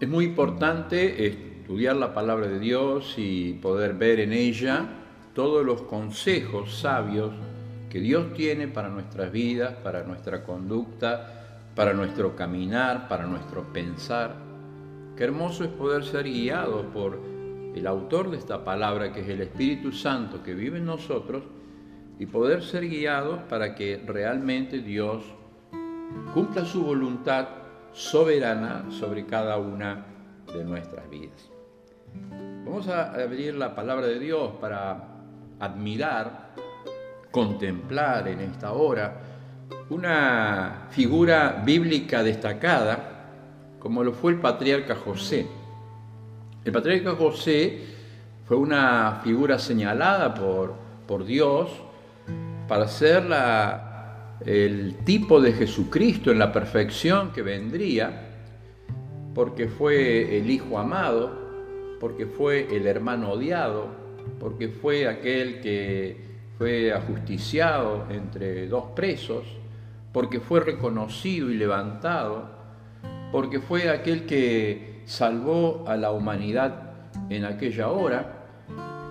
Es muy importante estudiar la palabra de Dios y poder ver en ella todos los consejos sabios que Dios tiene para nuestras vidas, para nuestra conducta, para nuestro caminar, para nuestro pensar. Qué hermoso es poder ser guiado por el autor de esta palabra, que es el Espíritu Santo que vive en nosotros, y poder ser guiados para que realmente Dios cumpla su voluntad soberana sobre cada una de nuestras vidas. Vamos a abrir la palabra de Dios para admirar, contemplar en esta hora una figura bíblica destacada como lo fue el patriarca José. El patriarca José fue una figura señalada por, por Dios para ser la, el tipo de Jesucristo en la perfección que vendría, porque fue el Hijo amado, porque fue el hermano odiado, porque fue aquel que fue ajusticiado entre dos presos, porque fue reconocido y levantado, porque fue aquel que salvó a la humanidad en aquella hora,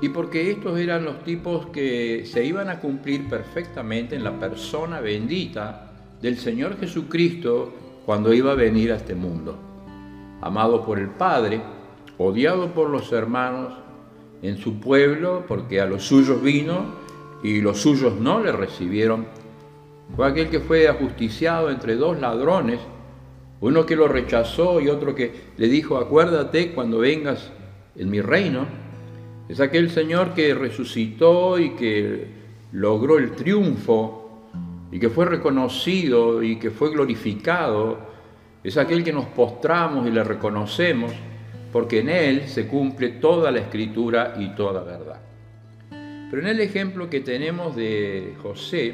y porque estos eran los tipos que se iban a cumplir perfectamente en la persona bendita del Señor Jesucristo cuando iba a venir a este mundo. Amado por el Padre, odiado por los hermanos en su pueblo, porque a los suyos vino y los suyos no le recibieron. Fue aquel que fue ajusticiado entre dos ladrones, uno que lo rechazó y otro que le dijo, acuérdate cuando vengas en mi reino es aquel Señor que resucitó y que logró el triunfo y que fue reconocido y que fue glorificado. Es aquel que nos postramos y le reconocemos porque en Él se cumple toda la escritura y toda verdad. Pero en el ejemplo que tenemos de José,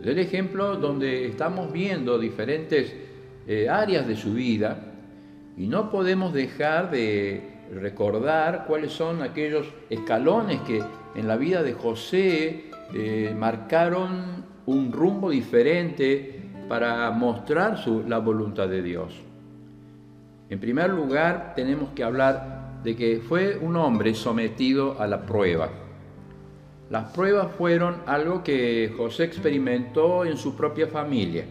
es el ejemplo donde estamos viendo diferentes eh, áreas de su vida y no podemos dejar de recordar cuáles son aquellos escalones que en la vida de José eh, marcaron un rumbo diferente para mostrar su, la voluntad de Dios. En primer lugar, tenemos que hablar de que fue un hombre sometido a la prueba. Las pruebas fueron algo que José experimentó en su propia familia.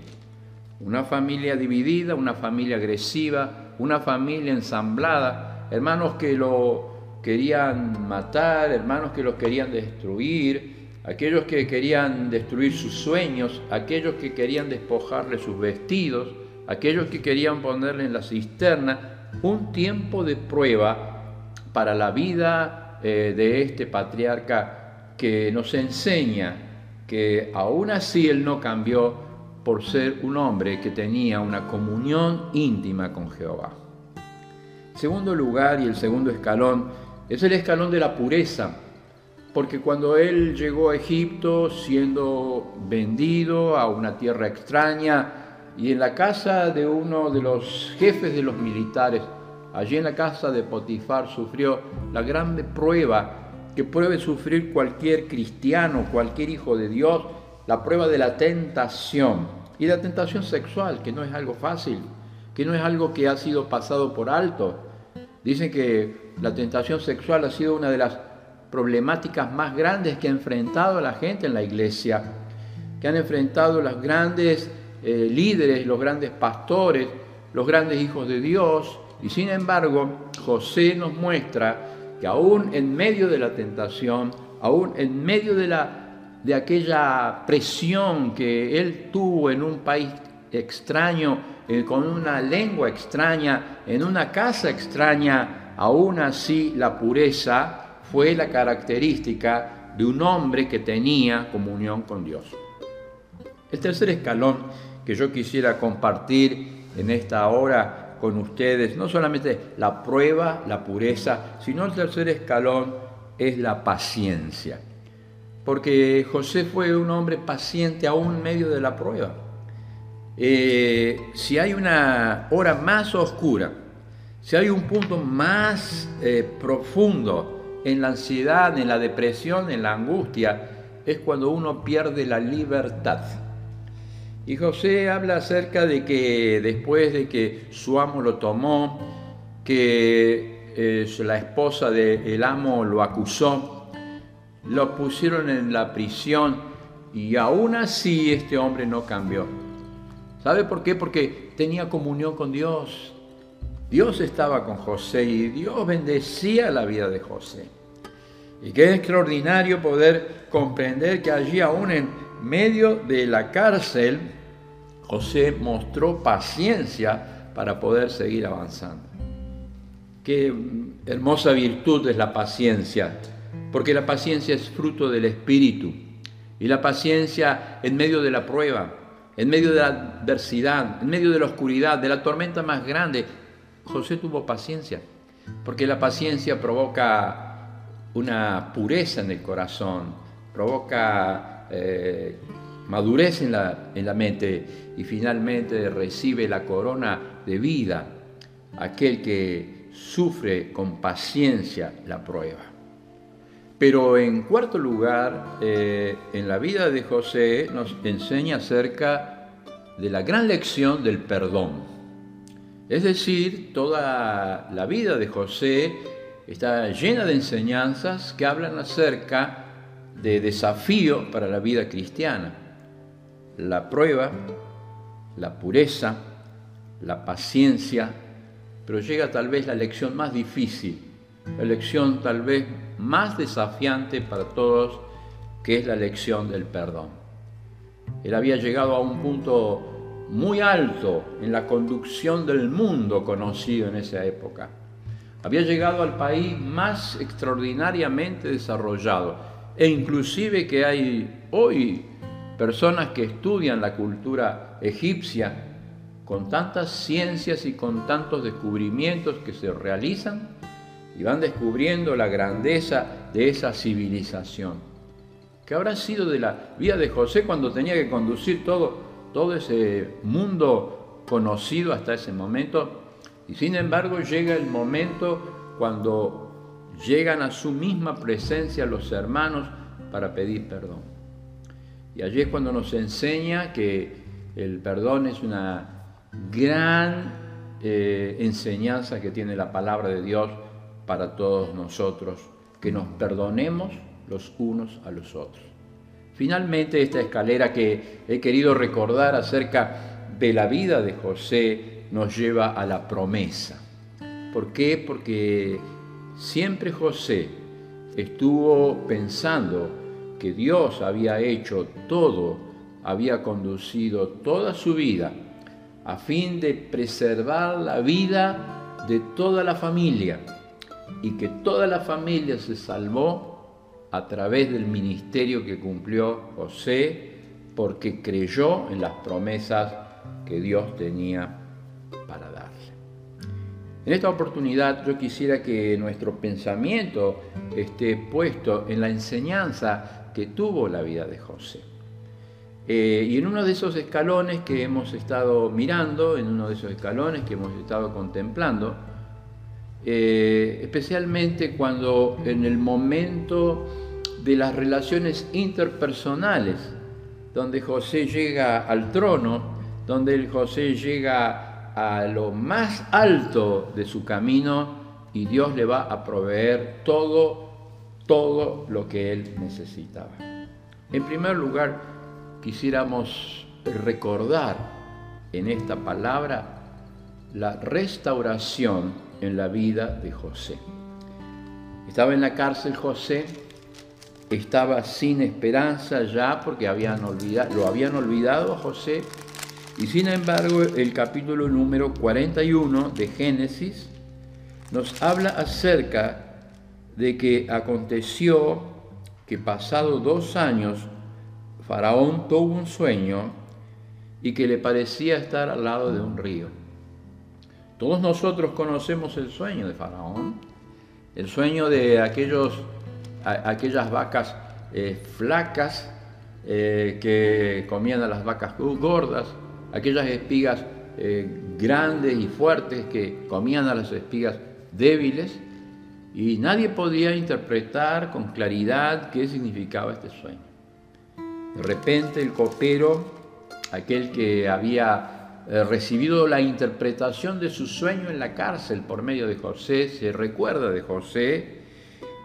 Una familia dividida, una familia agresiva, una familia ensamblada, hermanos que lo querían matar, hermanos que lo querían destruir, aquellos que querían destruir sus sueños, aquellos que querían despojarle sus vestidos, aquellos que querían ponerle en la cisterna, un tiempo de prueba para la vida eh, de este patriarca que nos enseña que aún así él no cambió por ser un hombre que tenía una comunión íntima con Jehová. Segundo lugar y el segundo escalón es el escalón de la pureza, porque cuando él llegó a Egipto siendo vendido a una tierra extraña y en la casa de uno de los jefes de los militares, allí en la casa de Potifar, sufrió la grande prueba que puede sufrir cualquier cristiano, cualquier hijo de Dios, la prueba de la tentación. Y la tentación sexual, que no es algo fácil, que no es algo que ha sido pasado por alto, Dicen que la tentación sexual ha sido una de las problemáticas más grandes que ha enfrentado la gente en la iglesia, que han enfrentado los grandes eh, líderes, los grandes pastores, los grandes hijos de Dios. Y sin embargo, José nos muestra que aún en medio de la tentación, aún en medio de, la, de aquella presión que él tuvo en un país extraño, con una lengua extraña, en una casa extraña, aún así la pureza fue la característica de un hombre que tenía comunión con Dios. El tercer escalón que yo quisiera compartir en esta hora con ustedes, no solamente la prueba, la pureza, sino el tercer escalón es la paciencia. Porque José fue un hombre paciente aún en medio de la prueba. Eh, si hay una hora más oscura, si hay un punto más eh, profundo en la ansiedad, en la depresión, en la angustia, es cuando uno pierde la libertad. Y José habla acerca de que después de que su amo lo tomó que la esposa del amo lo acusó, lo pusieron en la prisión y aún así este hombre no cambió. ¿Sabe por qué? Porque tenía comunión con Dios. Dios estaba con José y Dios bendecía la vida de José. Y qué extraordinario poder comprender que allí aún en medio de la cárcel, José mostró paciencia para poder seguir avanzando. Qué hermosa virtud es la paciencia, porque la paciencia es fruto del Espíritu. Y la paciencia en medio de la prueba, en medio de la adversidad, en medio de la oscuridad, de la tormenta más grande, José tuvo paciencia, porque la paciencia provoca una pureza en el corazón, provoca eh, madurez en la, en la mente y finalmente recibe la corona de vida aquel que sufre con paciencia la prueba. Pero en cuarto lugar, eh, en la vida de José nos enseña acerca de la gran lección del perdón. Es decir, toda la vida de José está llena de enseñanzas que hablan acerca de desafío para la vida cristiana. La prueba, la pureza, la paciencia, pero llega tal vez la lección más difícil, la lección tal vez más desafiante para todos, que es la lección del perdón. Él había llegado a un punto muy alto en la conducción del mundo conocido en esa época. Había llegado al país más extraordinariamente desarrollado e inclusive que hay hoy personas que estudian la cultura egipcia con tantas ciencias y con tantos descubrimientos que se realizan y van descubriendo la grandeza de esa civilización. ¿Qué habrá sido de la vida de José cuando tenía que conducir todo todo ese mundo conocido hasta ese momento. Y sin embargo llega el momento cuando llegan a su misma presencia los hermanos para pedir perdón. Y allí es cuando nos enseña que el perdón es una gran eh, enseñanza que tiene la palabra de Dios para todos nosotros, que nos perdonemos los unos a los otros. Finalmente, esta escalera que he querido recordar acerca de la vida de José nos lleva a la promesa. ¿Por qué? Porque siempre José estuvo pensando que Dios había hecho todo, había conducido toda su vida a fin de preservar la vida de toda la familia y que toda la familia se salvó a través del ministerio que cumplió José, porque creyó en las promesas que Dios tenía para darle. En esta oportunidad yo quisiera que nuestro pensamiento esté puesto en la enseñanza que tuvo la vida de José. Eh, y en uno de esos escalones que hemos estado mirando, en uno de esos escalones que hemos estado contemplando, eh, especialmente cuando en el momento de las relaciones interpersonales, donde José llega al trono, donde José llega a lo más alto de su camino y Dios le va a proveer todo, todo lo que él necesitaba. En primer lugar, quisiéramos recordar en esta palabra la restauración en la vida de José. Estaba en la cárcel José, estaba sin esperanza ya porque habían olvidado, lo habían olvidado a José. Y sin embargo, el capítulo número 41 de Génesis nos habla acerca de que aconteció que pasado dos años, Faraón tuvo un sueño y que le parecía estar al lado de un río. Todos nosotros conocemos el sueño de Faraón, el sueño de aquellos aquellas vacas eh, flacas eh, que comían a las vacas gordas, aquellas espigas eh, grandes y fuertes que comían a las espigas débiles, y nadie podía interpretar con claridad qué significaba este sueño. De repente el copero, aquel que había eh, recibido la interpretación de su sueño en la cárcel por medio de José, se recuerda de José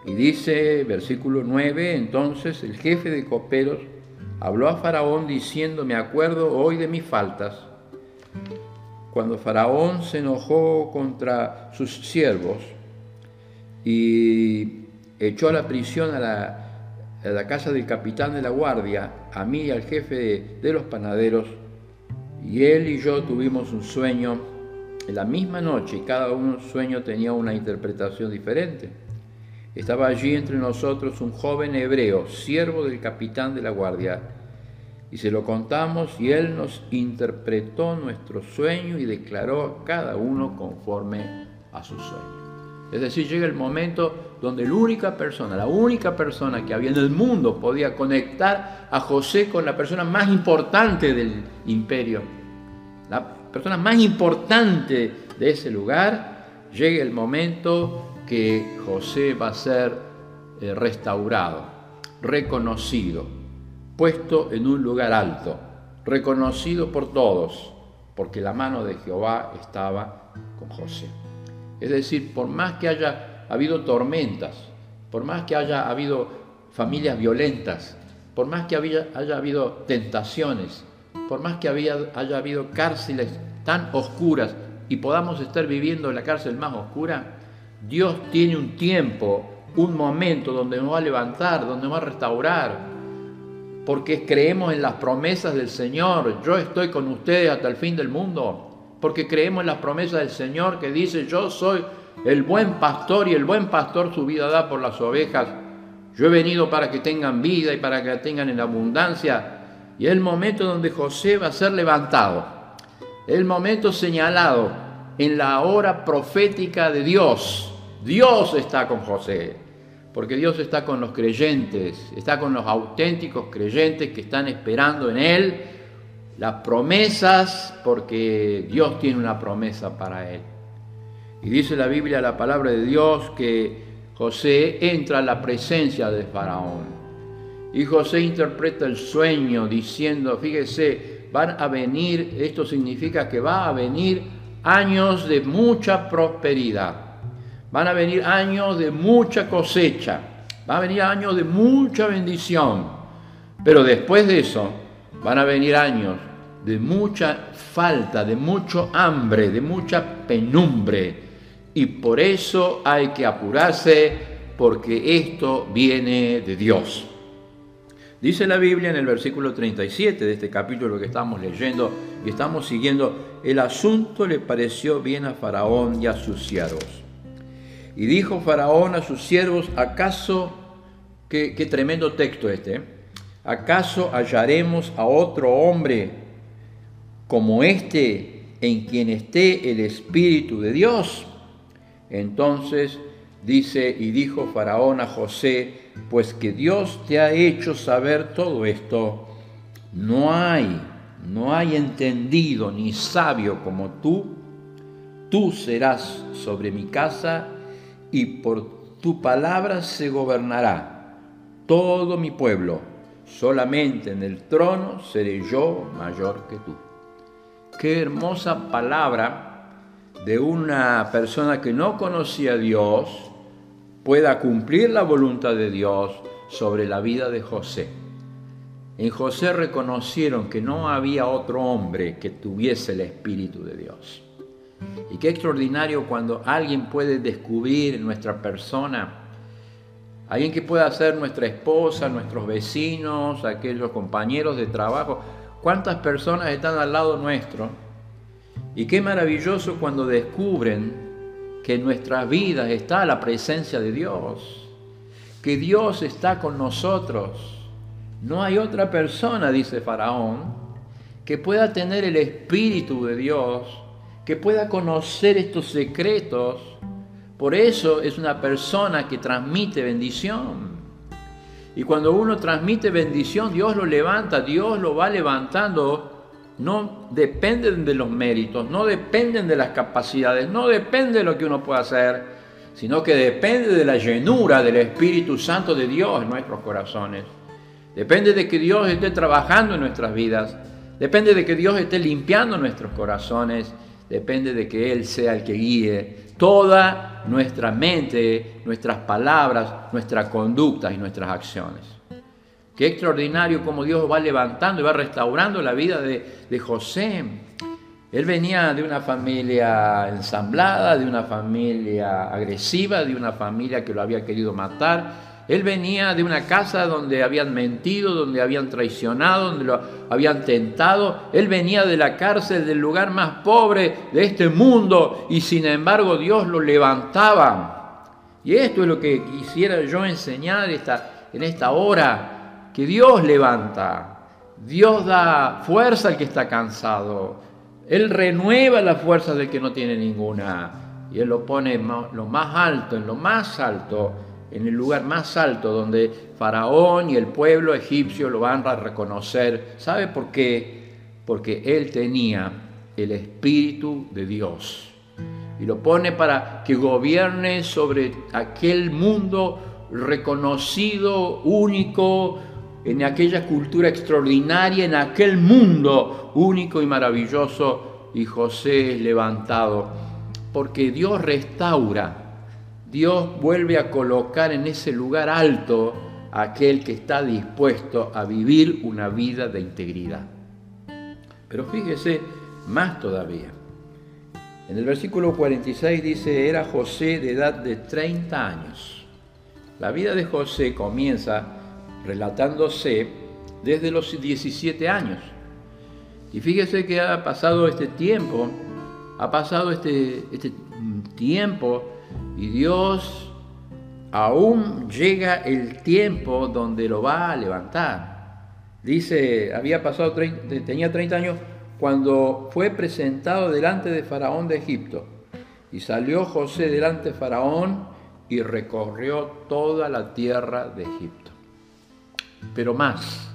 y dice, versículo 9, entonces el jefe de coperos habló a Faraón diciendo, me acuerdo hoy de mis faltas. Cuando Faraón se enojó contra sus siervos y echó a la prisión a la, casa del capitán de la guardia, a mí y al jefe de los panaderos, y él y yo tuvimos un sueño en la misma noche y cada uno sueño tenía una interpretación diferente. Estaba allí entre nosotros un joven hebreo, siervo del capitán de la guardia, y se lo contamos y él nos interpretó nuestro sueño y declaró a cada uno conforme a su sueño. Es decir, llega el momento donde la única persona, la única persona que había en el mundo podía conectar a José con la persona más importante del imperio, la persona más importante de ese lugar, llega el momento que José va a ser eh, restaurado, reconocido, puesto en un lugar alto, reconocido por todos, porque la mano de Jehová estaba con José. Es decir, por más que haya habido tormentas, por más que haya habido familias violentas, por más que haya habido tentaciones, por más que haya habido cárceles tan oscuras y podamos estar viviendo en la cárcel más oscura, Dios tiene un tiempo, un momento donde nos va a levantar, donde nos va a restaurar, porque creemos en las promesas del Señor. Yo estoy con ustedes hasta el fin del mundo porque creemos en las promesas del Señor que dice, yo soy el buen pastor y el buen pastor su vida da por las ovejas. Yo he venido para que tengan vida y para que la tengan en abundancia. Y el momento donde José va a ser levantado. El momento señalado en la hora profética de Dios. Dios está con José. Porque Dios está con los creyentes, está con los auténticos creyentes que están esperando en Él las promesas porque Dios tiene una promesa para él. Y dice la Biblia, la palabra de Dios, que José entra a la presencia de Faraón. Y José interpreta el sueño diciendo, fíjese, van a venir, esto significa que va a venir años de mucha prosperidad, van a venir años de mucha cosecha, va a venir años de mucha bendición, pero después de eso, Van a venir años de mucha falta, de mucho hambre, de mucha penumbre. Y por eso hay que apurarse porque esto viene de Dios. Dice la Biblia en el versículo 37 de este capítulo que estamos leyendo y estamos siguiendo, el asunto le pareció bien a Faraón y a sus siervos. Y dijo Faraón a sus siervos, ¿acaso, qué, qué tremendo texto este, ¿eh? ¿Acaso hallaremos a otro hombre como este en quien esté el Espíritu de Dios? Entonces dice y dijo Faraón a José, pues que Dios te ha hecho saber todo esto, no hay, no hay entendido ni sabio como tú, tú serás sobre mi casa y por tu palabra se gobernará todo mi pueblo. Solamente en el trono seré yo mayor que tú. Qué hermosa palabra de una persona que no conocía a Dios pueda cumplir la voluntad de Dios sobre la vida de José. En José reconocieron que no había otro hombre que tuviese el Espíritu de Dios. Y qué extraordinario cuando alguien puede descubrir en nuestra persona alguien que pueda ser nuestra esposa, nuestros vecinos, aquellos compañeros de trabajo. ¿Cuántas personas están al lado nuestro? Y qué maravilloso cuando descubren que en nuestras vidas está la presencia de Dios, que Dios está con nosotros. No hay otra persona, dice Faraón, que pueda tener el Espíritu de Dios, que pueda conocer estos secretos por eso es una persona que transmite bendición. Y cuando uno transmite bendición, Dios lo levanta, Dios lo va levantando. No dependen de los méritos, no dependen de las capacidades, no depende de lo que uno pueda hacer, sino que depende de la llenura del Espíritu Santo de Dios en nuestros corazones. Depende de que Dios esté trabajando en nuestras vidas. Depende de que Dios esté limpiando nuestros corazones, depende de que Él sea el que guíe toda nuestra mente, nuestras palabras, nuestras conductas y nuestras acciones. Qué extraordinario como Dios va levantando y va restaurando la vida de, José. Él venía de una familia ensamblada, de una familia agresiva, de una familia que lo había querido matar, él venía de una casa donde habían mentido, donde habían traicionado, donde lo habían tentado. Él venía de la cárcel, del lugar más pobre de este mundo, y sin embargo Dios lo levantaba. Y esto es lo que quisiera yo enseñar en esta hora, que Dios levanta. Dios da fuerza al que está cansado. Él renueva la fuerza del que no tiene ninguna. Y Él lo pone lo más alto, en lo más alto en el lugar más alto donde Faraón y el pueblo egipcio lo van a reconocer. ¿Sabe por qué? Porque él tenía el Espíritu de Dios. Y lo pone para que gobierne sobre aquel mundo reconocido, único, en aquella cultura extraordinaria, en aquel mundo único y maravilloso. Y José es levantado, porque Dios restaura Dios vuelve a colocar en ese lugar alto a aquel que está dispuesto a vivir una vida de integridad. Pero fíjese más todavía. En el versículo 46 dice, era José de edad de 30 años. La vida de José comienza relatándose desde los 17 años. Y fíjese que ha pasado este tiempo, ha pasado este, este tiempo y Dios aún llega el tiempo donde lo va a levantar. Dice, había pasado, tenía 30 años cuando fue presentado delante de Faraón de Egipto. Y salió José delante de Faraón y recorrió toda la tierra de Egipto. Pero más,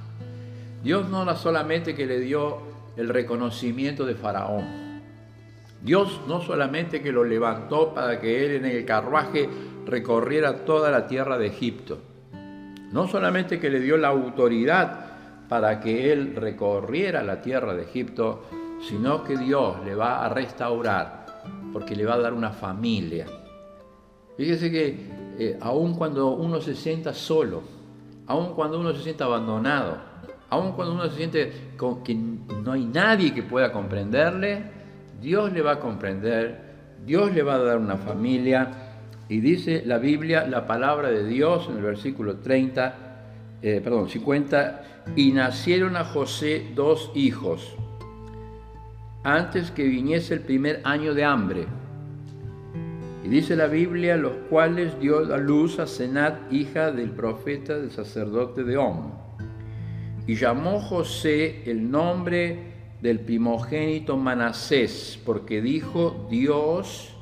Dios no solamente que le dio el reconocimiento de Faraón, Dios no solamente que lo levantó para que él en el carruaje recorriera toda la tierra de Egipto, no solamente que le dio la autoridad para que él recorriera la tierra de Egipto, sino que Dios le va a restaurar, porque le va a dar una familia. Fíjese que eh, aun cuando uno se sienta solo, aun cuando uno se sienta abandonado, aun cuando uno se siente con que no hay nadie que pueda comprenderle, Dios le va a comprender, Dios le va a dar una familia. Y dice la Biblia, la palabra de Dios en el versículo 30, eh, perdón, 50, y nacieron a José dos hijos, antes que viniese el primer año de hambre. Dice la Biblia, los cuales dio a luz a Senat, hija del profeta del sacerdote de Om. Y llamó José el nombre del primogénito Manasés, porque dijo, Dios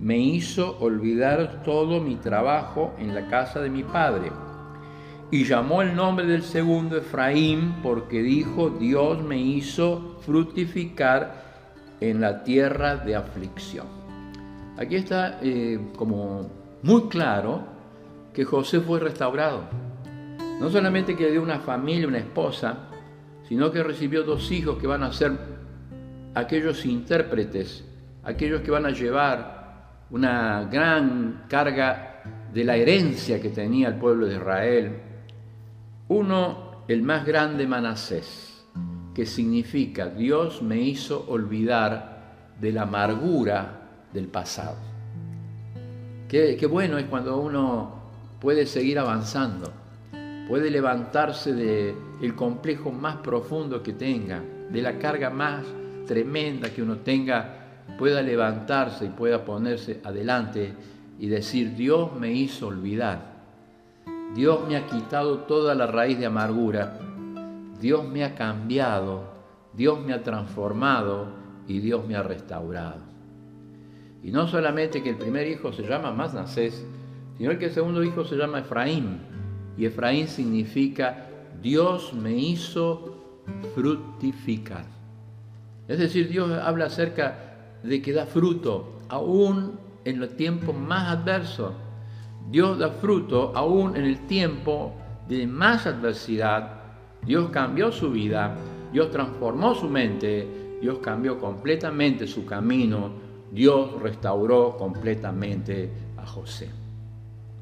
me hizo olvidar todo mi trabajo en la casa de mi padre. Y llamó el nombre del segundo Efraín, porque dijo, Dios me hizo fructificar en la tierra de aflicción. Aquí está eh, como muy claro que José fue restaurado. No solamente que dio una familia, una esposa, sino que recibió dos hijos que van a ser aquellos intérpretes, aquellos que van a llevar una gran carga de la herencia que tenía el pueblo de Israel. Uno, el más grande Manasés, que significa Dios me hizo olvidar de la amargura del pasado. Qué, bueno es cuando uno puede seguir avanzando puede levantarse del complejo más profundo que tenga, de la carga más tremenda que uno tenga, pueda levantarse y pueda ponerse adelante y decir, Dios me hizo olvidar, Dios me ha quitado toda la raíz de amargura, Dios me ha cambiado, Dios me ha transformado y Dios me ha restaurado. Y no solamente que el primer hijo se llama Masnacés, sino que el segundo hijo se llama Efraín, y Efraín significa Dios me hizo fructificar. Es decir, Dios habla acerca de que da fruto aún en los tiempos más adversos. Dios da fruto aún en el tiempo de más adversidad. Dios cambió su vida Dios transformó su mente, Dios cambió completamente su camino, Dios restauró completamente a José.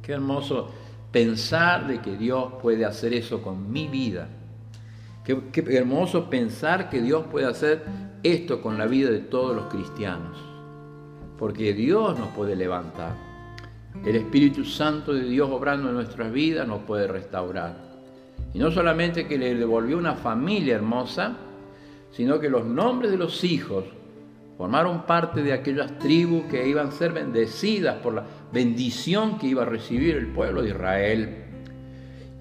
Qué hermoso pensar de que Dios puede hacer eso con mi vida. Qué, qué, hermoso pensar que Dios puede hacer esto con la vida de todos los cristianos. Porque Dios nos puede levantar. El Espíritu Santo de Dios obrando en nuestras vidas nos puede restaurar. Y no solamente que le devolvió una familia hermosa, sino que los nombres de los hijos formaron parte de aquellas tribus que iban a ser bendecidas por la bendición que iba a recibir el pueblo de Israel.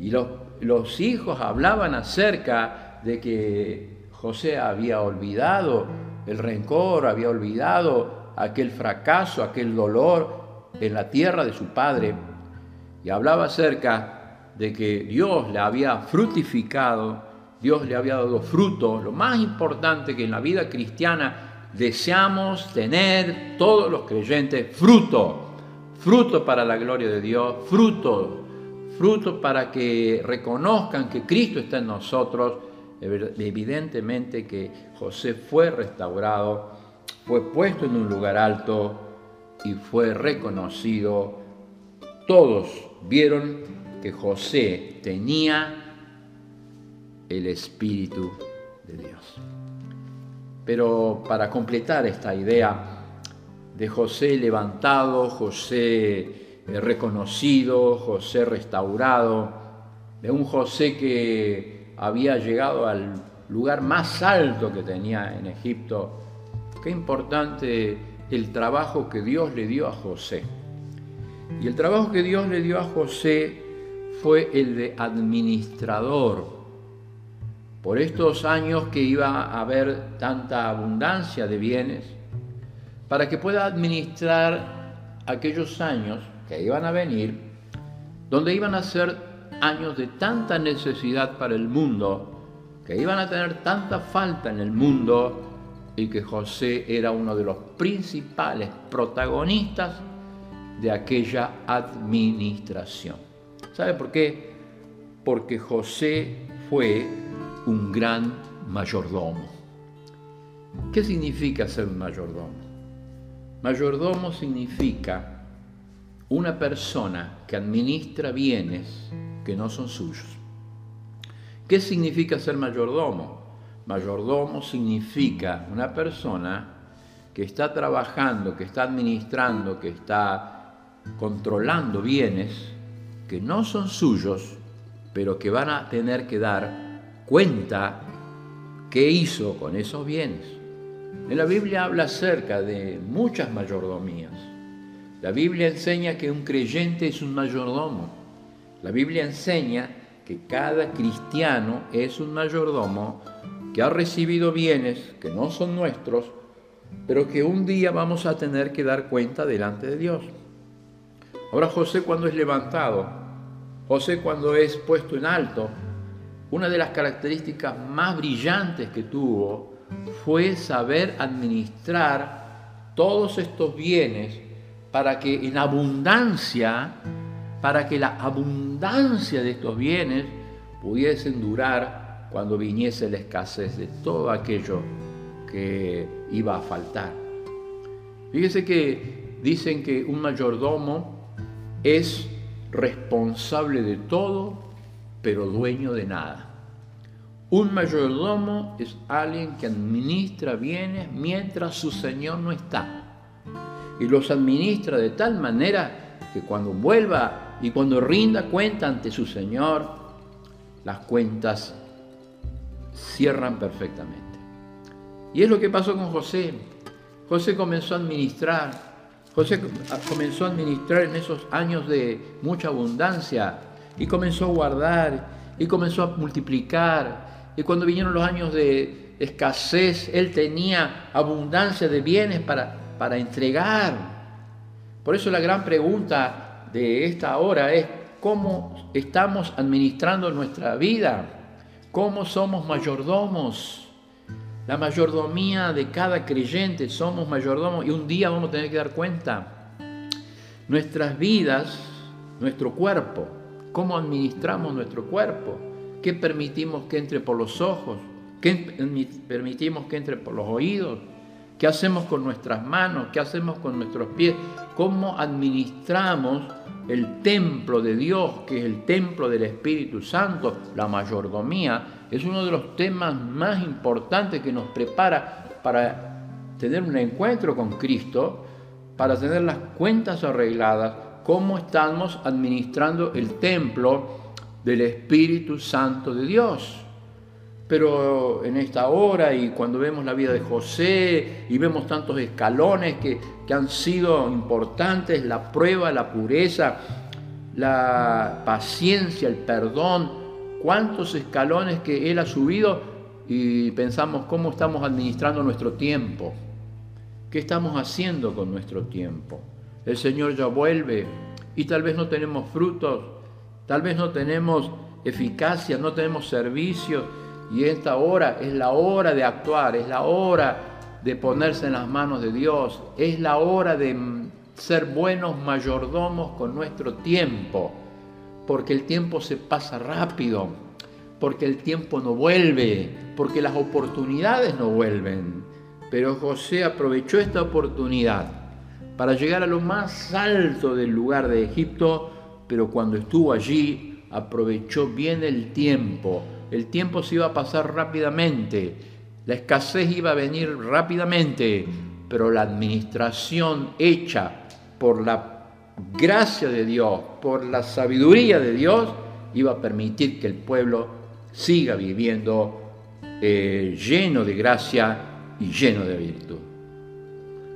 Y los, los hijos hablaban acerca de que José había olvidado el rencor, había olvidado aquel fracaso, aquel dolor en la tierra de su padre. Y hablaba acerca de que Dios le había frutificado, Dios le había dado fruto, lo más importante que en la vida cristiana deseamos tener todos los creyentes, fruto, fruto para la gloria de Dios, fruto, fruto para que reconozcan que Cristo está en nosotros. Evidentemente que José fue restaurado, fue puesto en un lugar alto y fue reconocido. Todos vieron que José tenía el Espíritu de Dios. Pero para completar esta idea de José levantado, José eh, reconocido, José restaurado, de un José que había llegado al lugar más alto que tenía en Egipto, qué importante el trabajo que Dios le dio a José. Y el trabajo que Dios le dio a José fue el de administrador. Por estos años que iba a haber tanta abundancia de bienes, para que pueda administrar aquellos años que iban a venir, donde iban a ser años de tanta necesidad para el mundo, que iban a tener tanta falta en el mundo y que José era uno de los principales protagonistas de aquella administración. ¿Sabe por qué? Porque José fue un gran mayordomo. ¿Qué significa ser un mayordomo? Mayordomo significa una persona que administra bienes que no son suyos. ¿Qué significa ser mayordomo? Mayordomo significa una persona que está trabajando, que está administrando, que está controlando bienes que no son suyos, pero que van a tener que dar cuenta qué hizo con esos bienes. En la Biblia habla acerca de muchas mayordomías. La Biblia enseña que un creyente es un mayordomo. La Biblia enseña que cada cristiano es un mayordomo que ha recibido bienes que no son nuestros, pero que un día vamos a tener que dar cuenta delante de Dios. Ahora José cuando es levantado, José cuando es puesto en alto, una de las características más brillantes que tuvo fue saber administrar todos estos bienes para que en abundancia, para que la abundancia de estos bienes pudiesen durar cuando viniese la escasez de todo aquello que iba a faltar. Fíjese que dicen que un mayordomo es responsable de todo, pero dueño de nada. Un mayordomo es alguien que administra bienes mientras su señor no está. Y los administra de tal manera que cuando vuelva y cuando rinda cuenta ante su señor, las cuentas cierran perfectamente. Y es lo que pasó con José. José comenzó a administrar José comenzó a administrar en esos años de mucha abundancia y comenzó a guardar y comenzó a multiplicar. Y cuando vinieron los años de escasez, él tenía abundancia de bienes para, para entregar. Por eso la gran pregunta de esta hora es cómo estamos administrando nuestra vida, cómo somos mayordomos la mayordomía de cada creyente, somos mayordomos y un día vamos a tener que dar cuenta. Nuestras vidas, nuestro cuerpo, cómo administramos nuestro cuerpo, qué permitimos que entre por los ojos, ¿Qué permitimos que entre por los oídos? ¿Qué hacemos con nuestras manos? ¿Qué hacemos con nuestros pies? ¿Cómo administramos el templo de Dios, que es el templo del Espíritu Santo, la mayordomía? Es uno de los temas más importantes que nos prepara para tener un encuentro con Cristo, para tener las cuentas arregladas, cómo estamos administrando el templo del Espíritu Santo de Dios. Pero en esta hora y cuando vemos la vida de José y vemos tantos escalones que, que han sido importantes, la prueba, la pureza, la paciencia, el perdón, cuántos escalones que Él ha subido y pensamos cómo estamos administrando nuestro tiempo, qué estamos haciendo con nuestro tiempo. El Señor ya vuelve. Y tal vez no tenemos frutos, tal vez no tenemos eficacia, no tenemos servicio. Y esta hora es la hora de actuar, es la hora de ponerse en las manos de Dios, es la hora de ser buenos mayordomos con nuestro tiempo, porque el tiempo se pasa rápido, porque el tiempo no vuelve, porque las oportunidades no vuelven. Pero José aprovechó esta oportunidad para llegar a lo más alto del lugar de Egipto, pero cuando estuvo allí aprovechó bien el tiempo el tiempo se iba a pasar rápidamente, la escasez iba a venir rápidamente, pero la administración hecha por la gracia de Dios, por la sabiduría de Dios, iba a permitir que el pueblo siga viviendo eh, lleno de gracia y lleno de virtud.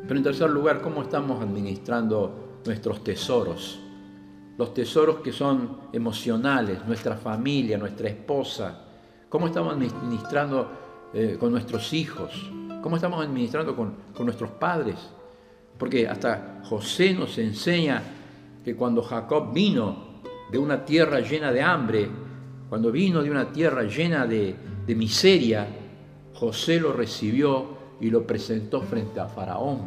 Pero en tercer lugar, ¿cómo estamos administrando nuestros tesoros? los tesoros que son emocionales, nuestra familia, nuestra esposa, cómo estamos administrando eh, con nuestros hijos, cómo estamos administrando con, con nuestros padres. Porque hasta José nos enseña que cuando Jacob vino de una tierra llena de hambre, cuando vino de una tierra llena de, de miseria, José lo recibió y lo presentó frente a Faraón.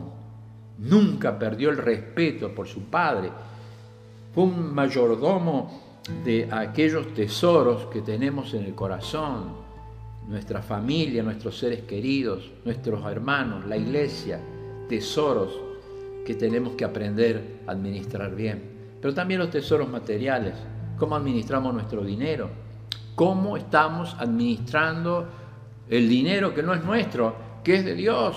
Nunca perdió el respeto por su padre, fue un mayordomo de aquellos tesoros que tenemos en el corazón, nuestra familia, nuestros seres queridos, nuestros hermanos, la iglesia, tesoros que tenemos que aprender a administrar bien. Pero también los tesoros materiales, cómo administramos nuestro dinero, cómo estamos administrando el dinero que no es nuestro, que es de Dios.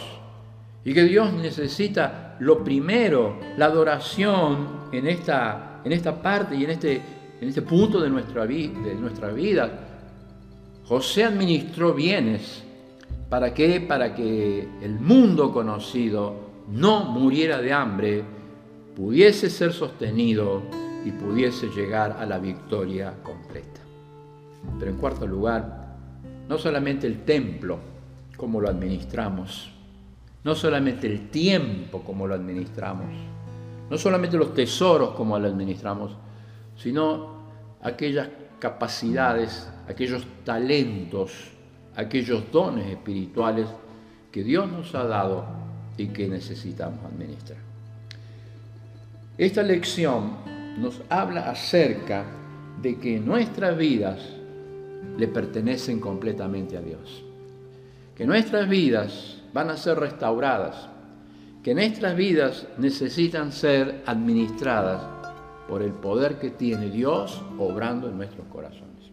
Y que Dios necesita lo primero, la adoración en esta en esta parte y en este, en este punto de nuestra, de vida, José administró bienes. ¿Para qué? Para que el mundo conocido no muriera de hambre, pudiese ser sostenido y pudiese llegar a la victoria completa. Pero en cuarto lugar, no solamente el templo, como lo administramos, no solamente el tiempo, como lo administramos, no solamente los tesoros como lo administramos, sino aquellas capacidades, aquellos talentos, aquellos dones espirituales que Dios nos ha dado y que necesitamos administrar. Esta lección nos habla acerca de que nuestras vidas le pertenecen completamente a Dios, que nuestras vidas van a ser restauradas, que nuestras vidas necesitan ser administradas por el poder que tiene Dios obrando en nuestros corazones.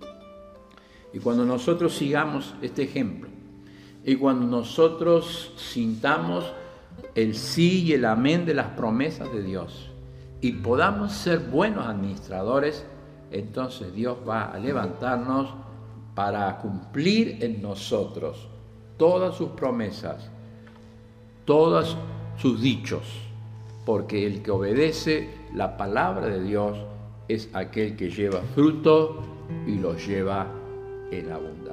Y cuando nosotros sigamos este ejemplo, y cuando nosotros sintamos el sí y el amén de las promesas de Dios, y podamos ser buenos administradores, entonces Dios va a levantarnos para cumplir en nosotros todas sus promesas, todas sus dichos, porque el que obedece la palabra de Dios es aquel que lleva fruto y lo lleva en abundancia.